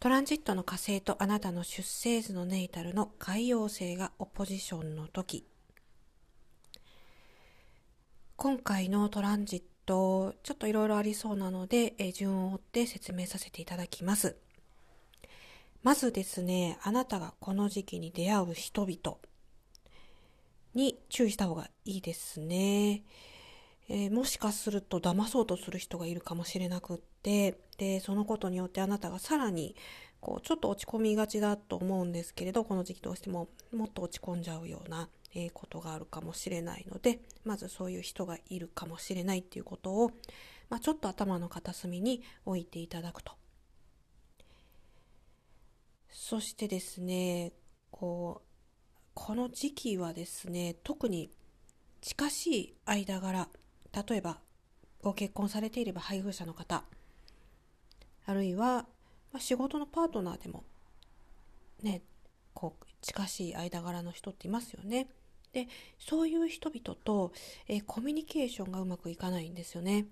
トランジットの火星とあなたの出生図のネイタルの海洋星がオポジションの時今回のトランジットちょっといろいろありそうなので、え順を追って説明させていただきますまずですねあなたがこの時期に出会う人々に注意した方がいいですね。えー、もしかすると騙そうとする人がいるかもしれなくってでそのことによってあなたがさらにこうちょっと落ち込みがちだと思うんですけれどこの時期どうしてももっと落ち込んじゃうような、え、ことがあるかもしれないのでまずそういう人がいるかもしれないっていうことを、まあ、ちょっと頭の片隅に置いていただくと。そしてですねこうこの時期はですね特に近しい間柄例えばご結婚されていれば配偶者の方あるいは、ま仕事のパートナーでもねこう近しい間柄の人っていますよね。でそういう人々と、えー、コミュニケーションがうまくいかないんですよね。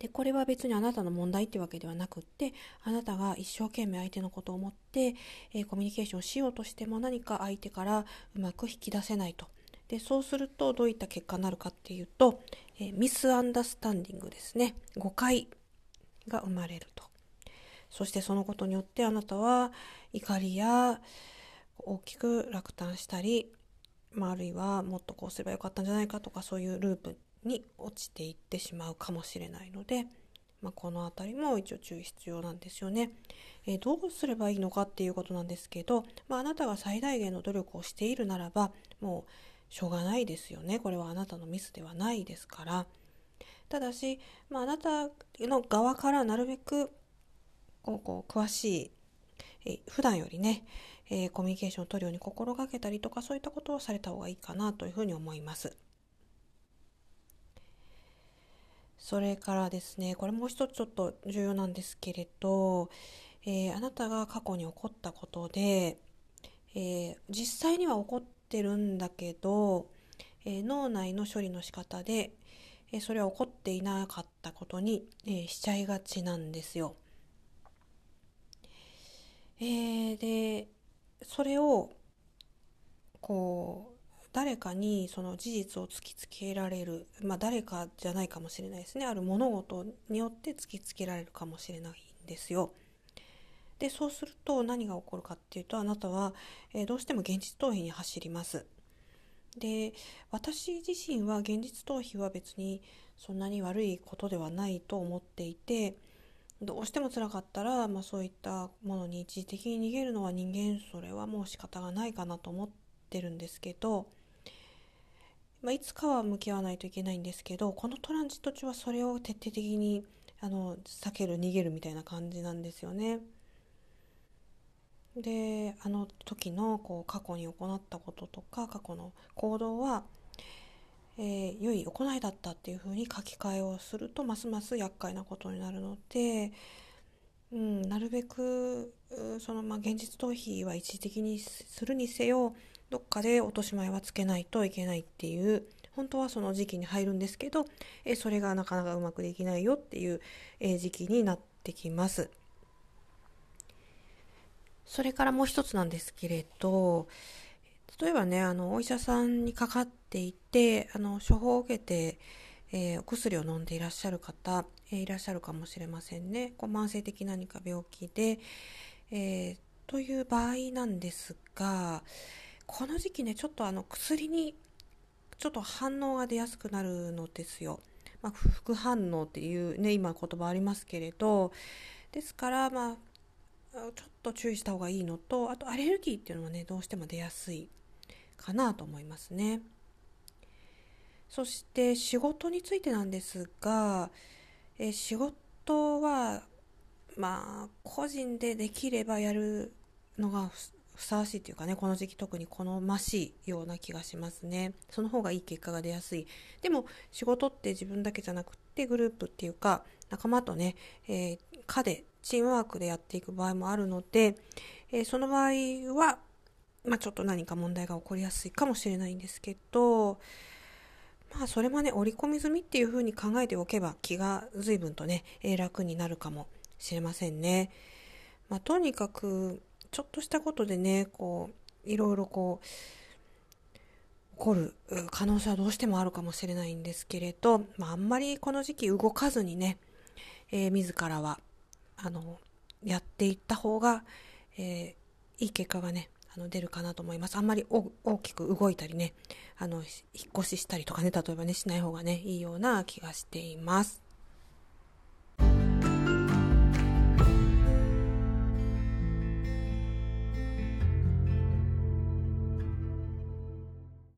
でこれは別にあなたの問題ってわけではなくってあなたが一生懸命相手のことを思って、えー、コミュニケーションをしようとしても何か相手からうまく引き出せないと。でそうするとどういった結果になるかっていうと、えー、ミスアンダースタンディングですね誤解が生まれるとそしてそのことによってあなたは怒りや大きく落胆したり、まあ、あるいはもっとこうすればよかったんじゃないかとかそういうループに落ちていってしまうかもしれないので、まあ、この辺りも一応注意必要なんですよね。えー、どうすればいいのかっていうことなんですけど、まあ、あなたが最大限の努力をしているならばもうしょうがないですよねこれはあなたのミスではないですからただし、まあ、なたの側からなるべくこうこう詳しい、え普段よりね、えー、コミュニケーションを取るように心がけたりとかそういったことをされた方がいいかなというふうに思います。それからですねこれもう一つちょっと重要なんですけれど、えー、あなたが過去に起こったことで、えー、実際には起こってるんだけど、えー、脳内の処理の仕方で、えそれは起こっていなかったことに、えしちゃいがちなんですよ。えでそれをこう誰かにその事実を突きつけられる、まあ、誰かじゃないかもしれないですねある物事によって突きつけられるかもしれないんですよ。でそうすると何が起こるかっていうとあなたは、え、どうしても現実逃避に走ります。で私自身は現実逃避は別にそんなに悪いことではないと思っていてどうしても辛かったら、まあ、そういったものに一時的に逃げるのは人間それはもう仕方がないかなと思ってるんですけど、まあ、いつかは向き合わないといけないんですけどこのトランジット中はそれを徹底的にあの避ける逃げるみたいな感じなんですよね。であの時のこう過去に行ったこととか過去の行動は、えー、良い行いだったっていうふうに書き換えをするとますます厄介なことになるので、うん、なるべくその、まあ、現実逃避は一時的にするにせよどっかで落とし前はつけないといけないっていう本当はその時期に入るんですけど、えそれがなかなかうまくできないよっていう、え時期になってきます。それからもう一つなんですけれど、例えばね、あの、お医者さんにかかっていて、あの、処方を受けて、えー、お薬を飲んでいらっしゃる方、えー、いらっしゃるかもしれませんね。こう慢性的何か病気で、えー、という場合なんですが、この時期ね、ちょっとあの、薬に、ちょっと反応が出やすくなるのですよ。まあ、副反応っていうね、今言葉ありますけれど、ですから、まあ、ちょっと注意した方がいいのとあとアレルギーっていうのはねどうしても出やすいかなと思いますね。そして仕事についてなんですがえ仕事はまあ個人でできればやるのがふさわしいというかねこの時期特に好ましいような気がしますね。その方がいい結果が出やすい。でも仕事って自分だけじゃなくってグループっていうか仲間とね、えー、課でチームワークでやっていく場合もあるので、えー、その場合は、まあ、ちょっと何か問題が起こりやすいかもしれないんですけど、まあ、それもね、織り込み済みっていうふうに考えておけば気が随分とね、えー、楽になるかもしれませんね。まあ、とにかくちょっとしたことでねこういろいろこう起こる可能性はどうしてもあるかもしれないんですけれど、まあ、あんまりこの時期動かずにね、えー、自らはあのやっていった方が、えー、いい結果がねあの出るかなと思います。あんまり大きく動いたりね、あの、引っ越ししたりとかね、例えばね、しない方がね、いいような気がしています。